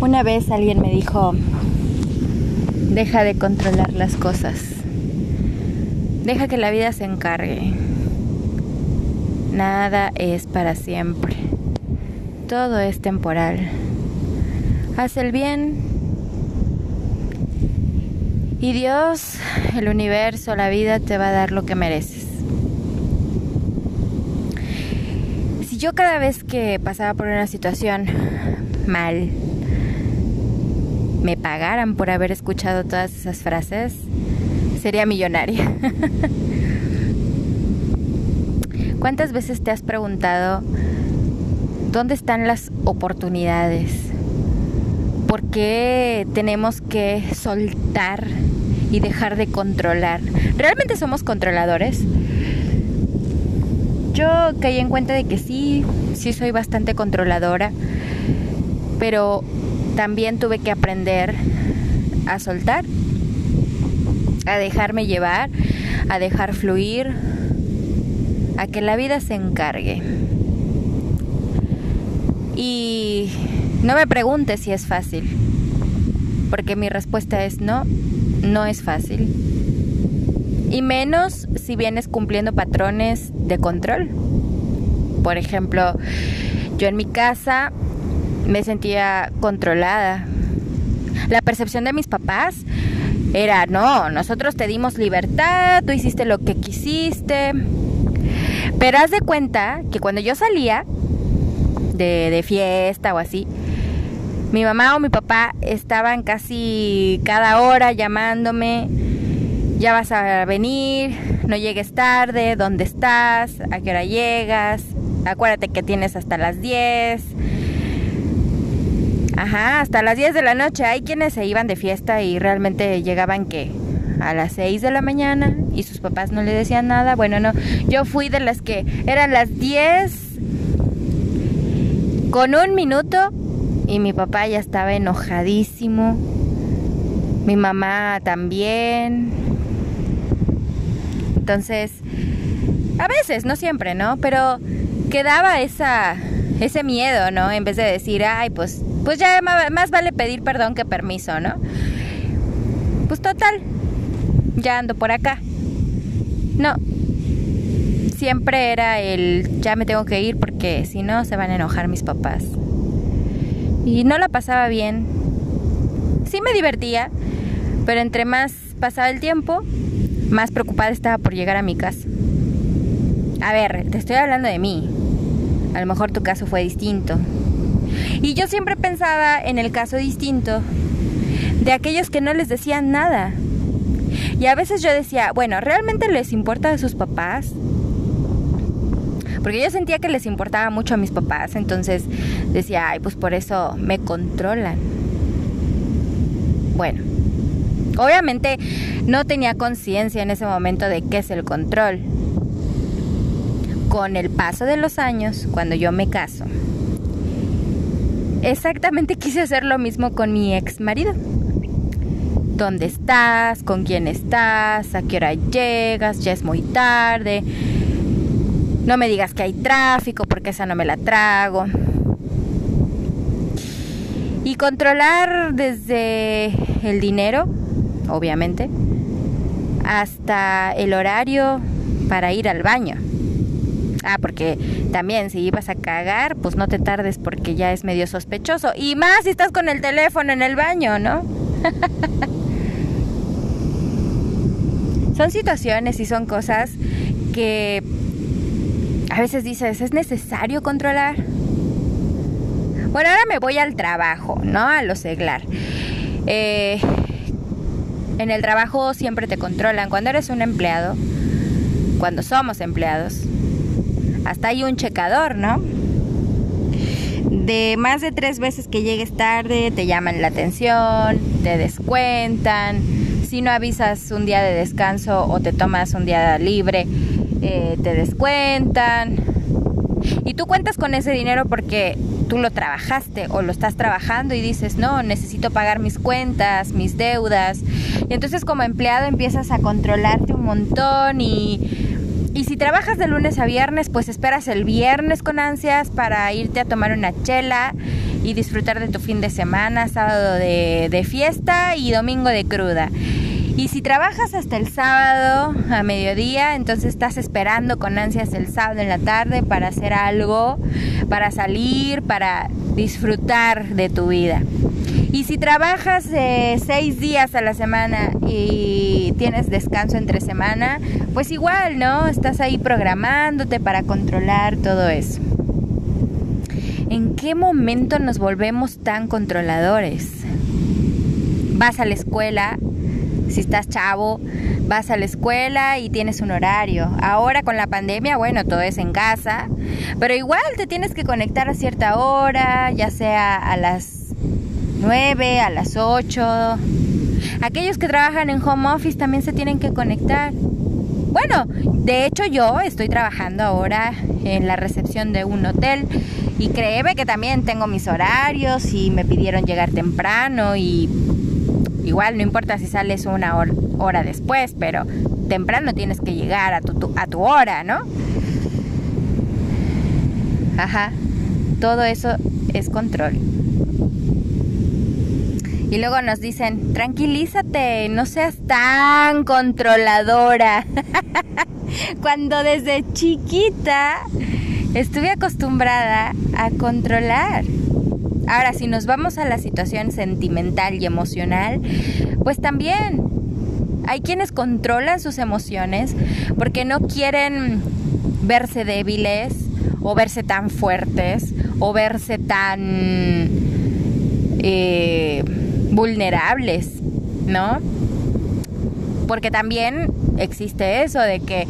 Una vez alguien me dijo, deja de controlar las cosas, deja que la vida se encargue. Nada es para siempre, todo es temporal. Haz el bien y Dios, el universo, la vida te va a dar lo que mereces. Si yo cada vez que pasaba por una situación mal, me pagaran por haber escuchado todas esas frases, sería millonaria. ¿Cuántas veces te has preguntado dónde están las oportunidades? ¿Por qué tenemos que soltar y dejar de controlar? ¿Realmente somos controladores? Yo caí en cuenta de que sí, sí soy bastante controladora, pero también tuve que aprender a soltar, a dejarme llevar, a dejar fluir, a que la vida se encargue. Y no me preguntes si es fácil, porque mi respuesta es no, no es fácil. Y menos si vienes cumpliendo patrones de control. Por ejemplo, yo en mi casa me sentía controlada. La percepción de mis papás era, no, nosotros te dimos libertad, tú hiciste lo que quisiste. Pero haz de cuenta que cuando yo salía de, fiesta o así, mi mamá o mi papá estaban casi cada hora llamándome, ya vas a venir, no llegues tarde, ¿dónde estás? ¿A qué hora llegas? Acuérdate que tienes hasta las 10 Ajá, hasta las 10 de la noche. Hay quienes se iban de fiesta y realmente llegaban que a las 6 de la mañana y sus papás no le decían nada. Bueno, no, yo fui de las que eran las 10 con un minuto y mi papá ya estaba enojadísimo. Mi mamá también. Entonces, a veces, no siempre, ¿no? Pero quedaba esa ese miedo, ¿no? En vez de decir, ay, pues pues ya más vale pedir perdón que permiso, ¿no? Pues total, ya ando por acá. No, siempre era el ya me tengo que ir porque si no se van a enojar mis papás. Y no la pasaba bien. Sí me divertía, pero entre más pasaba el tiempo, más preocupada estaba por llegar a mi casa. A ver, te estoy hablando de mí. A lo mejor tu caso fue distinto. Y yo siempre pensaba en el caso distinto de aquellos que no les decían nada. Y a veces yo decía, bueno, ¿realmente les importa a sus papás? Porque yo sentía que les importaba mucho a mis papás, entonces decía, ay, pues por eso me controlan. Bueno, obviamente no tenía conciencia en ese momento de qué es el control. Con el paso de los años, cuando yo me caso, exactamente quise hacer lo mismo con mi ex marido. ¿Dónde estás? ¿Con quién estás? ¿A qué hora llegas? Ya es muy tarde. No me digas que hay tráfico porque esa no me la trago. Y controlar desde el dinero, obviamente, hasta el horario para ir al baño. Ah, porque también si ibas a cagar, pues no te tardes porque ya es medio sospechoso. Y más si estás con el teléfono en el baño, ¿no? son situaciones y son cosas que a veces dices, ¿es necesario controlar? Bueno, ahora me voy al trabajo, ¿no? A lo seglar. Eh, en el trabajo siempre te controlan. Cuando eres un empleado, cuando somos empleados, hasta hay un checador, ¿no? De más de tres veces que llegues tarde, te llaman la atención, te descuentan. Si no avisas un día de descanso o te tomas un día libre, eh, te descuentan. Y tú cuentas con ese dinero porque tú lo trabajaste o lo estás trabajando y dices, no, necesito pagar mis cuentas, mis deudas. Y entonces como empleado empiezas a controlarte un montón y y si trabajas de lunes a viernes, pues esperas el viernes con ansias para irte a tomar una chela y disfrutar de tu fin de semana, sábado de, de fiesta y domingo de cruda. Y si trabajas hasta el sábado a mediodía, entonces estás esperando con ansias el sábado en la tarde para hacer algo, para salir, para disfrutar de tu vida. Y si trabajas eh, seis días a la semana y tienes descanso entre semana, pues igual, ¿no? Estás ahí programándote para controlar todo eso. ¿En qué momento nos volvemos tan controladores? Vas a la escuela, si estás chavo, vas a la escuela y tienes un horario. Ahora con la pandemia, bueno, todo es en casa, pero igual te tienes que conectar a cierta hora, ya sea a las 9, a las 8. Aquellos que trabajan en home office también se tienen que conectar. Bueno, de hecho yo estoy trabajando ahora en la recepción de un hotel y créeme que también tengo mis horarios y me pidieron llegar temprano y igual no importa si sales una hora, después, pero temprano tienes que llegar a tu, a tu hora, ¿no? Ajá, todo eso es control. Y luego nos dicen, tranquilízate, no seas tan controladora. Cuando desde chiquita estuve acostumbrada a controlar. Ahora, si nos vamos a la situación sentimental y emocional, pues también hay quienes controlan sus emociones porque no quieren verse débiles o verse tan fuertes o verse tan... Eh, vulnerables, ¿no? Porque también existe eso de que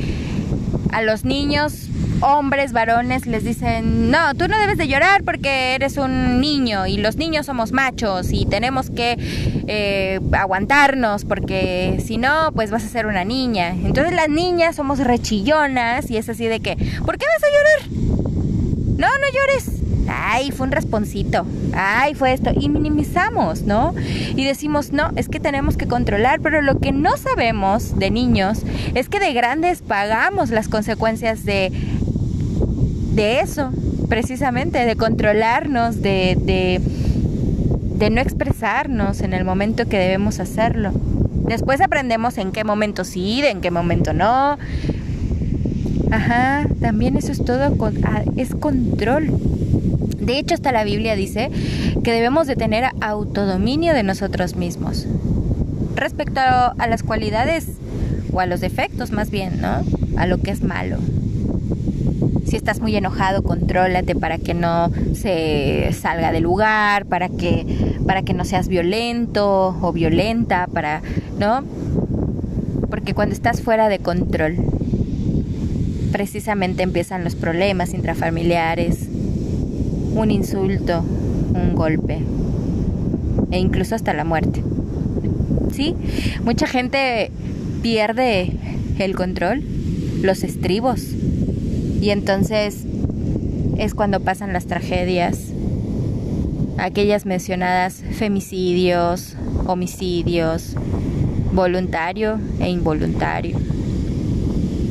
a los niños, hombres, varones, les dicen, no, tú no debes de llorar porque eres un niño y los niños somos machos y tenemos que eh, aguantarnos porque si no, pues vas a ser una niña. Entonces las niñas somos rechillonas y es así de que, ¿por qué vas a llorar? No, no llores ay, fue un responcito, ay, fue esto, y minimizamos, ¿no? Y decimos, no, es que tenemos que controlar, pero lo que no sabemos de niños es que de grandes pagamos las consecuencias de, de eso, precisamente, de controlarnos, de, de, de no expresarnos en el momento que debemos hacerlo. Después aprendemos en qué momento sí, en qué momento no. Ajá, también eso es todo, ah, es control. De hecho, hasta la Biblia dice que debemos de tener autodominio de nosotros mismos. Respecto a las cualidades o a los defectos más bien, ¿no? A lo que es malo. Si estás muy enojado, contrólate para que no se salga del lugar, para que para que no seas violento o violenta, para, ¿no? Porque cuando estás fuera de control, precisamente empiezan los problemas intrafamiliares, un insulto, un golpe e incluso hasta la muerte. ¿Sí? Mucha gente pierde el control, los estribos y entonces es cuando pasan las tragedias, aquellas mencionadas femicidios, homicidios, voluntario e involuntario.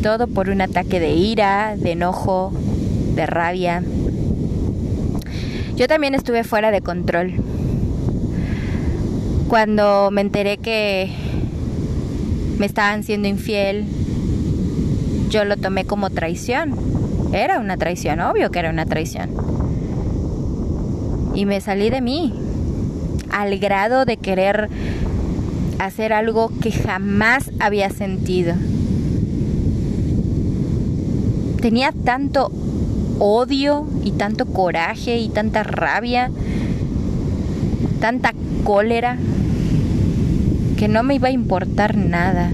Todo por un ataque de ira, de enojo, de rabia, yo también estuve fuera de control. Cuando me enteré que me estaban siendo infiel, yo lo tomé como traición. Era una traición, obvio que era una traición. Y me salí de mí, al grado de querer hacer algo que jamás había sentido. Tenía tanto odio y tanto coraje y tanta rabia, tanta cólera, que no me iba a importar nada.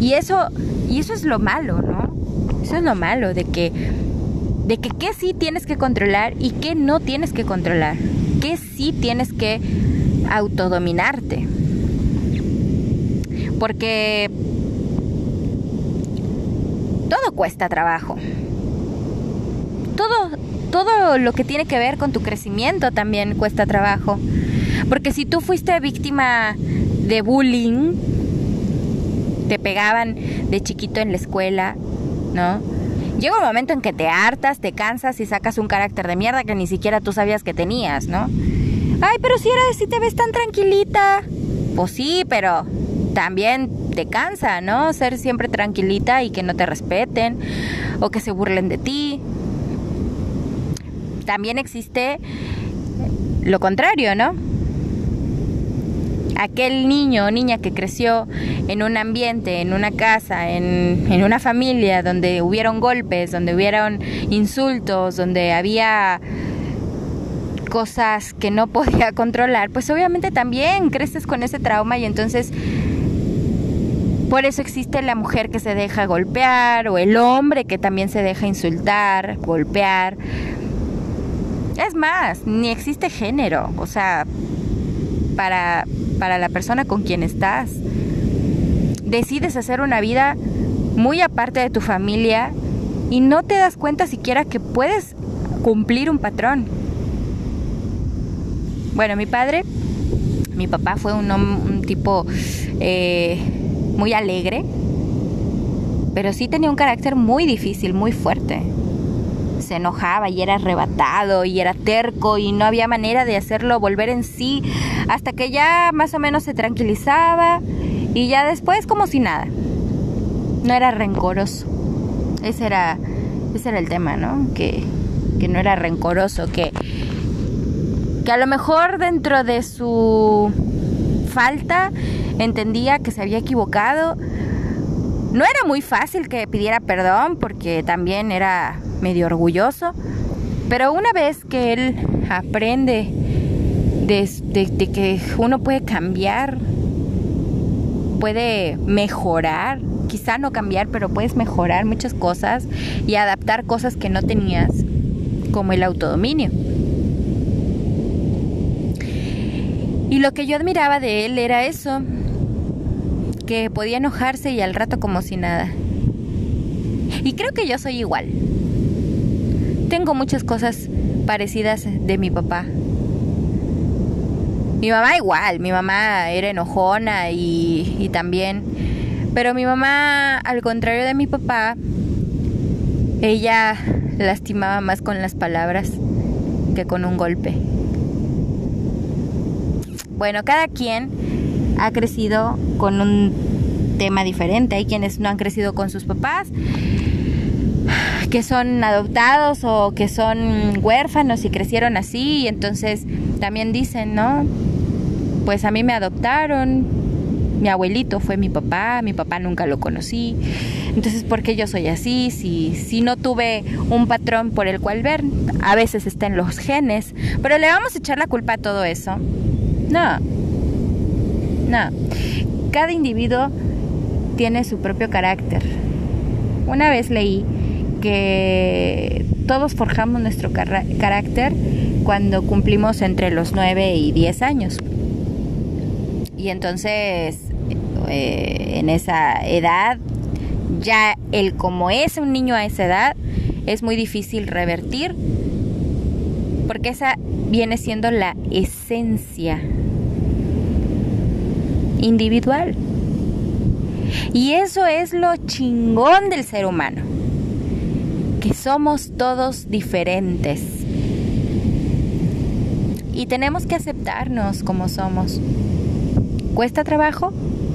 Y eso, y eso es lo malo, ¿no? Eso es lo malo de que de que qué sí tienes que controlar y qué no tienes que controlar. Qué sí tienes que autodominarte. Porque todo cuesta trabajo. Todo, todo lo que tiene que ver con tu crecimiento también cuesta trabajo. Porque si tú fuiste víctima de bullying, te pegaban de chiquito en la escuela, ¿no? llega un momento en que te hartas, te cansas y sacas un carácter de mierda que ni siquiera tú sabías que tenías, ¿no? Ay, pero si era si te ves tan tranquilita. Pues sí, pero también te cansa, ¿no? Ser siempre tranquilita y que no te respeten o que se burlen de ti. También existe lo contrario, ¿no? aquel niño o niña que creció en un ambiente, en una casa, en, en una familia donde hubieron golpes, donde hubieron insultos, donde había cosas que no podía controlar, pues obviamente también creces con ese trauma y entonces por eso existe la mujer que se deja golpear o el hombre que también se deja insultar, golpear. Es más, ni existe género, o sea, para para la persona con quien estás. Decides hacer una vida muy aparte de tu familia y no te das cuenta siquiera que puedes cumplir un patrón. Bueno, mi padre, mi papá fue un, tipo eh, muy alegre, pero sí tenía un carácter muy difícil, muy fuerte se enojaba y era arrebatado y era terco y no había manera de hacerlo volver en sí hasta que ya más o menos se tranquilizaba y ya después como si nada. No era rencoroso. Ese era, ese era el tema, ¿no? Que, que no era rencoroso, que, que a lo mejor dentro de su falta entendía que se había equivocado. No era muy fácil que pidiera perdón porque también era medio orgulloso, pero una vez que él aprende de, que uno puede cambiar, puede mejorar, quizá no cambiar, pero puedes mejorar muchas cosas y adaptar cosas que no tenías, como el autodominio. Y lo que yo admiraba de él era eso, que podía enojarse y al rato como si nada. Y creo que yo soy igual. Tengo muchas cosas parecidas de mi papá. Mi mamá igual, mi mamá era enojona y, y también... Pero mi mamá, al contrario de mi papá, ella lastimaba más con las palabras que con un golpe. Bueno, cada quien ha crecido con un tema diferente. Hay quienes no han crecido con sus papás que son adoptados o que son huérfanos y crecieron así y entonces también dicen, ¿no? Pues a mí me adoptaron, mi abuelito fue mi papá, mi papá nunca lo conocí. Entonces, ¿por qué yo soy así? Si, si no tuve un patrón por el cual ver, a veces está en los genes, pero le vamos a echar la culpa a todo eso. No, no. Cada individuo tiene su propio carácter. Una vez leí que todos forjamos nuestro carácter cuando cumplimos entre los 9 y 10 años. Y entonces, eh, en esa edad, ya el como es un niño a esa edad, es muy difícil revertir, porque esa viene siendo la esencia individual. Y eso es lo chingón del ser humano somos todos diferentes. Y tenemos que aceptarnos como somos. ¿Cuesta trabajo?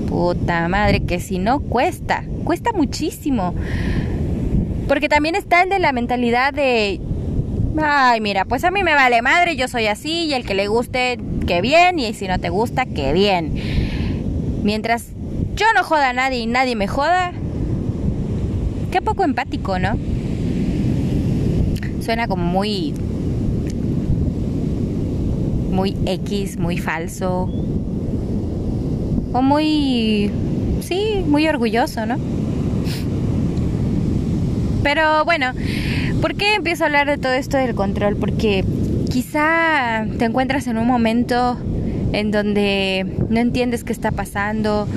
Puta madre, que si no cuesta, cuesta muchísimo. Porque también está el de la mentalidad de, ay, mira, pues a mí me vale madre, yo soy así y el que le guste, que bien, y si no te gusta, que bien. Mientras yo no joda a nadie y nadie me joda, qué poco empático, ¿no? suena como muy muy X, muy falso o muy sí, muy orgulloso, ¿no? Pero bueno, ¿por qué empiezo a hablar de todo esto del control? Porque quizá te encuentras en un momento en donde no entiendes qué está pasando,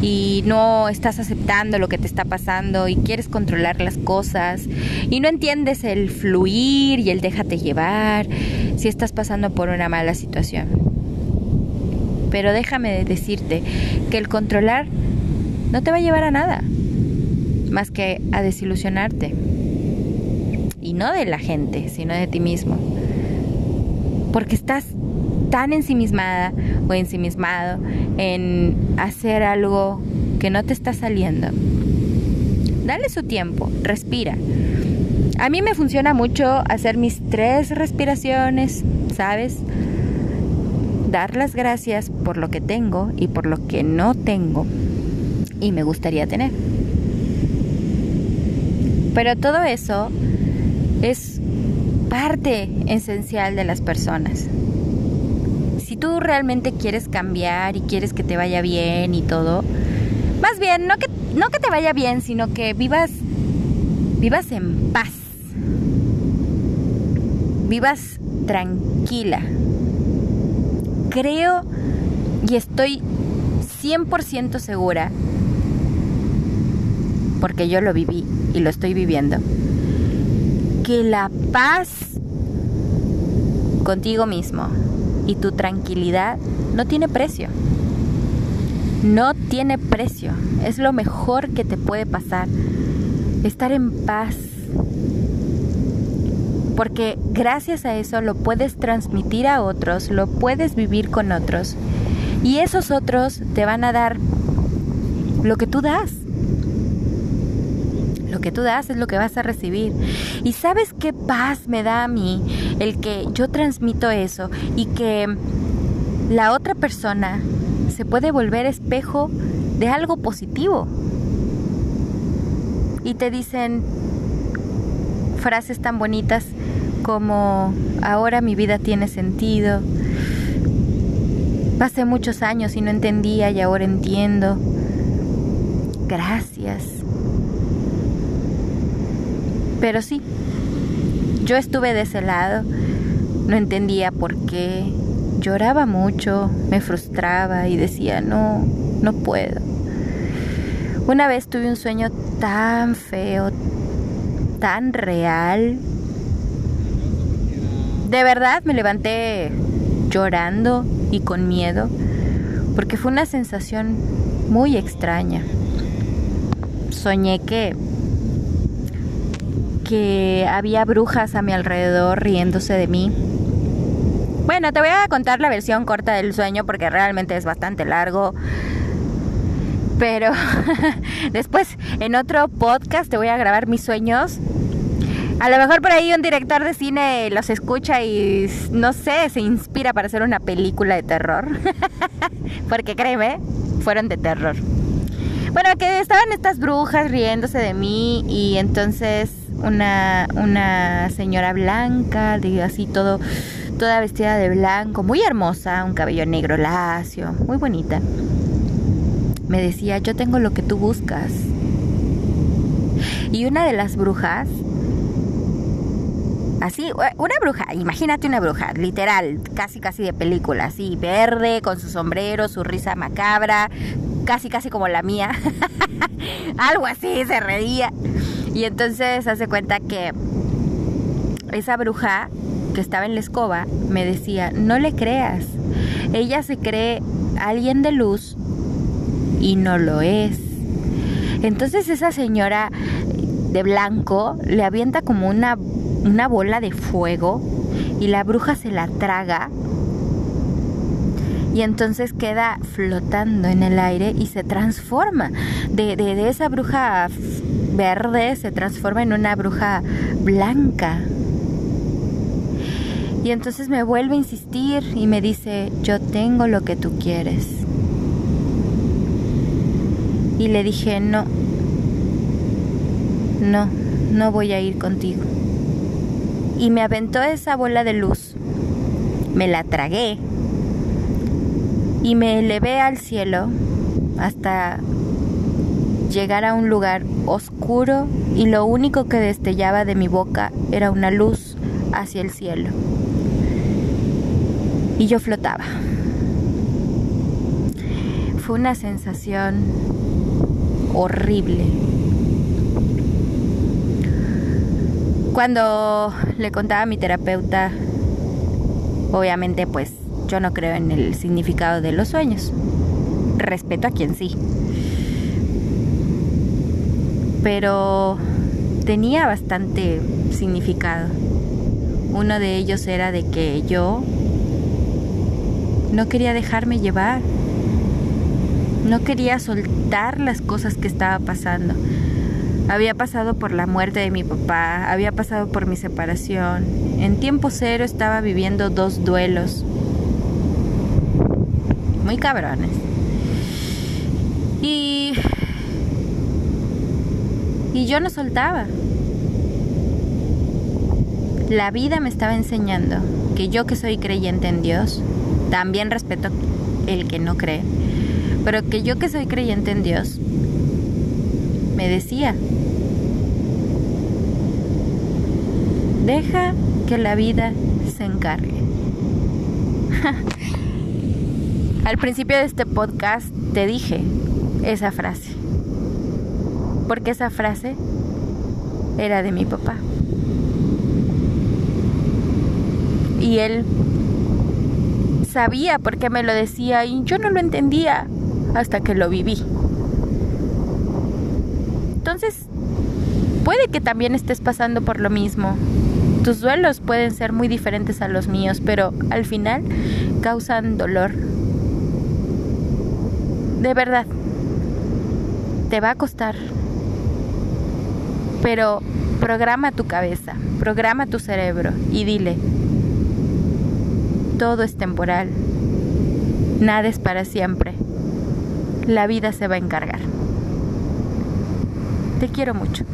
y no estás aceptando lo que te está pasando y quieres controlar las cosas y no entiendes el fluir y el déjate llevar si estás pasando por una mala situación. Pero déjame decirte que el controlar no te va a llevar a nada más que a desilusionarte. y no de la gente, sino de ti mismo. Porque estás tan ensimismada o ensimismado en hacer algo que no te está saliendo. Dale su tiempo, respira. A mí me funciona mucho hacer mis tres respiraciones, ¿sabes? Dar las gracias por lo que tengo y por lo que no tengo y me gustaría tener. Pero todo eso es parte esencial de las personas. Tú realmente quieres cambiar y quieres que te vaya bien y todo, más bien no que no que te vaya bien, sino que vivas vivas en paz. Vivas tranquila. Creo y estoy 100% segura porque yo lo viví y lo estoy viviendo, que la paz contigo mismo y tu tranquilidad no tiene precio. No tiene precio. Es lo mejor que te puede pasar. Estar en paz. Porque gracias a eso lo puedes transmitir a otros, lo puedes vivir con otros. Y esos otros te van a dar lo que tú das. Lo que tú das es lo que vas a recibir. Y sabes qué paz me da a mí el que yo transmito eso y que la otra persona se puede volver espejo de algo positivo. Y te dicen frases tan bonitas como ahora mi vida tiene sentido. Pasé muchos años y no entendía y ahora entiendo. Gracias. Pero sí, yo estuve de ese lado, no entendía por qué, lloraba mucho, me frustraba y decía, no, no puedo. Una vez tuve un sueño tan feo, tan real. De verdad me levanté llorando y con miedo, porque fue una sensación muy extraña. Soñé que que había brujas a mi alrededor riéndose de mí. Bueno, te voy a contar la versión corta del sueño porque realmente es bastante largo. Pero después en otro podcast te voy a grabar mis sueños. A lo mejor por ahí un director de cine los escucha y no sé, se inspira para hacer una película de terror. porque créeme, fueron de terror. Bueno, que estaban estas brujas riéndose de mí y entonces una, una señora blanca, de así todo, toda vestida de blanco, muy hermosa, un cabello negro lacio, muy bonita. Me decía, yo tengo lo que tú buscas. Y una de las brujas, así, una bruja, imagínate una bruja, literal, casi casi de película, así, verde, con su sombrero, su risa macabra, casi casi como la mía. Algo así, se reía. Y entonces hace cuenta que esa bruja que estaba en la escoba me decía, no le creas, ella se cree alguien de luz y no lo es. Entonces esa señora de blanco le avienta como una, una bola de fuego y la bruja se la traga y entonces queda flotando en el aire y se transforma de, de, de esa bruja verde se transforma en una bruja blanca. Y entonces me vuelve a insistir y me dice, yo tengo lo que tú quieres. Y le dije, no, no, no voy a ir contigo. Y me aventó esa bola de luz. Me la tragué. Y me elevé al cielo hasta llegar a un lugar oscuro y lo único que destellaba de mi boca era una luz hacia el cielo. Y yo flotaba. Fue una sensación horrible. Cuando le contaba a mi terapeuta, obviamente pues yo no creo en el significado de los sueños. Respeto a quien sí pero tenía bastante significado. Uno de ellos era de que yo no quería dejarme llevar. No quería soltar las cosas que estaba pasando. Había pasado por la muerte de mi papá, había pasado por mi separación. En tiempo cero estaba viviendo dos duelos. Muy cabrones. Y... Y yo no soltaba. La vida me estaba enseñando que yo que soy creyente en Dios, también respeto el que no cree, pero que yo que soy creyente en Dios, me decía, deja que la vida se encargue. Al principio de este podcast te dije esa frase, porque esa frase era de mi papá. y él sabía por qué me lo decía y yo no lo entendía hasta que lo viví. Entonces, puede que también estés pasando por lo mismo. Tus duelos pueden ser muy diferentes a los míos, pero al final causan dolor. De verdad, te va a costar. Pero programa tu cabeza, programa tu cerebro y dile, todo es temporal. Nada es para siempre. La vida se va a encargar. Te quiero mucho.